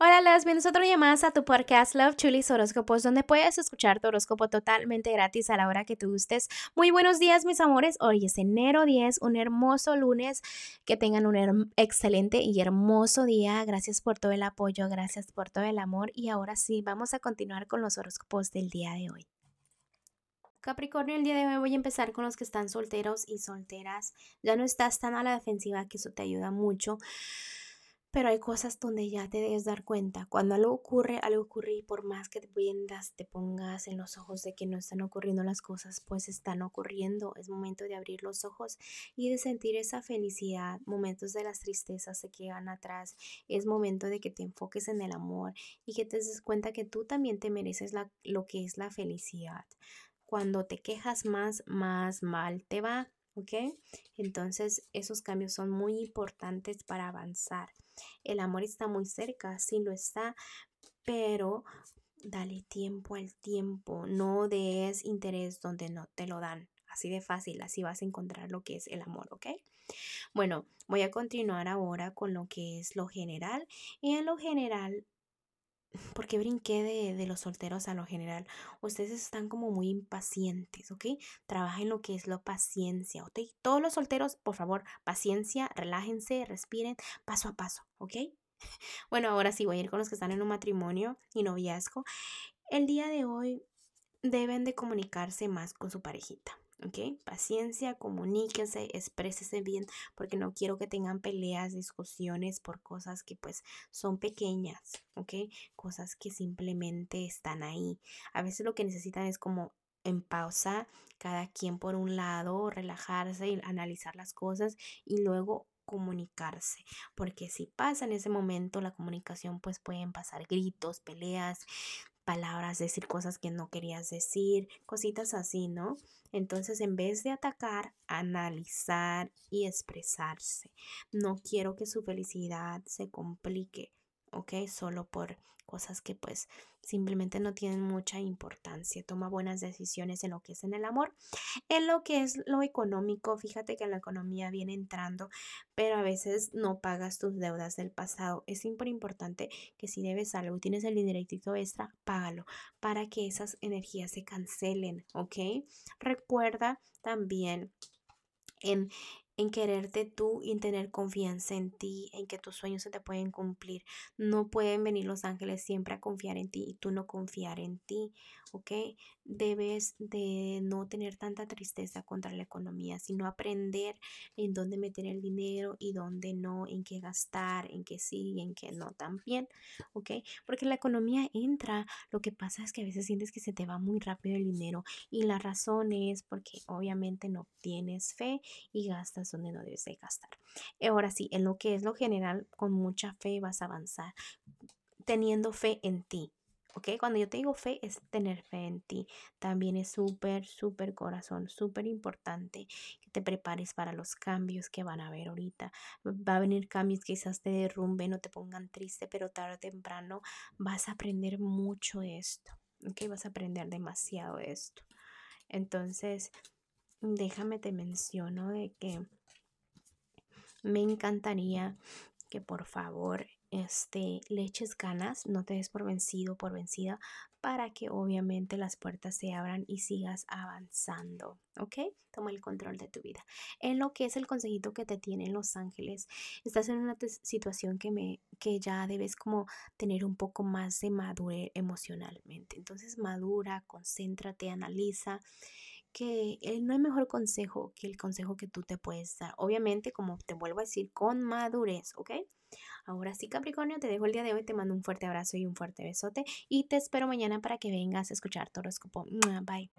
Hola, las bienvenidos otro día más a tu podcast Love Chulis Horóscopos, donde puedes escuchar tu horóscopo totalmente gratis a la hora que tú gustes. Muy buenos días, mis amores. Hoy es enero 10, un hermoso lunes. Que tengan un excelente y hermoso día. Gracias por todo el apoyo, gracias por todo el amor. Y ahora sí, vamos a continuar con los horóscopos del día de hoy. Capricornio, el día de hoy voy a empezar con los que están solteros y solteras. Ya no estás tan a la defensiva, que eso te ayuda mucho. Pero hay cosas donde ya te debes dar cuenta. Cuando algo ocurre, algo ocurre y por más que te te pongas en los ojos de que no están ocurriendo las cosas, pues están ocurriendo. Es momento de abrir los ojos y de sentir esa felicidad. Momentos de las tristezas se quedan atrás. Es momento de que te enfoques en el amor y que te des cuenta que tú también te mereces lo que es la felicidad. Cuando te quejas más, más mal te va. ¿Ok? Entonces esos cambios son muy importantes para avanzar. El amor está muy cerca, sí lo está, pero dale tiempo al tiempo, no des interés donde no te lo dan. Así de fácil, así vas a encontrar lo que es el amor, ¿ok? Bueno, voy a continuar ahora con lo que es lo general. Y en lo general, porque brinqué de, de, los solteros a lo general. Ustedes están como muy impacientes, ¿ok? Trabajen lo que es la paciencia, ¿ok? Todos los solteros, por favor, paciencia, relájense, respiren paso a paso, ¿ok? Bueno, ahora sí voy a ir con los que están en un matrimonio y noviazgo. El día de hoy deben de comunicarse más con su parejita. ¿Ok? Paciencia, comuníquense, exprésese bien, porque no quiero que tengan peleas, discusiones por cosas que pues son pequeñas, ¿ok? Cosas que simplemente están ahí. A veces lo que necesitan es como en pausa, cada quien por un lado, relajarse y analizar las cosas y luego comunicarse, porque si pasa en ese momento la comunicación, pues pueden pasar gritos, peleas, palabras, decir cosas que no querías decir, cositas así, ¿no? Entonces, en vez de atacar, analizar y expresarse. No quiero que su felicidad se complique, ¿ok? Solo por cosas que pues simplemente no tienen mucha importancia. Toma buenas decisiones en lo que es en el amor. En lo que es lo económico, fíjate que la economía viene entrando, pero a veces no pagas tus deudas del pasado. Es súper importante que si debes algo y tienes el dineritito extra, págalo para que esas energías se cancelen, ¿ok? Recuerda también en en quererte tú y en tener confianza en ti, en que tus sueños se te pueden cumplir. No pueden venir los ángeles siempre a confiar en ti y tú no confiar en ti, ¿ok? Debes de no tener tanta tristeza contra la economía, sino aprender en dónde meter el dinero y dónde no, en qué gastar, en qué sí y en qué no también, ¿ok? Porque la economía entra, lo que pasa es que a veces sientes que se te va muy rápido el dinero y la razón es porque obviamente no tienes fe y gastas donde no debes de gastar. Ahora sí, en lo que es lo general, con mucha fe vas a avanzar, teniendo fe en ti. ¿Ok? Cuando yo te digo fe es tener fe en ti. También es súper, súper corazón, súper importante que te prepares para los cambios que van a haber ahorita. Va a venir cambios que quizás te derrumben o te pongan triste, pero tarde o temprano vas a aprender mucho de esto. ¿Ok? Vas a aprender demasiado de esto. Entonces, déjame te menciono de que me encantaría que por favor este, le ganas, no te des por vencido, por vencida, para que obviamente las puertas se abran y sigas avanzando, ¿ok? Toma el control de tu vida. En lo que es el consejito que te tienen los ángeles, estás en una situación que, me, que ya debes como tener un poco más de madurez emocionalmente. Entonces madura, concéntrate, analiza que no hay mejor consejo que el consejo que tú te puedes dar. Obviamente, como te vuelvo a decir, con madurez, ¿ok? Ahora sí, Capricornio, te dejo el día de hoy, te mando un fuerte abrazo y un fuerte besote y te espero mañana para que vengas a escuchar tu horóscopo. Bye.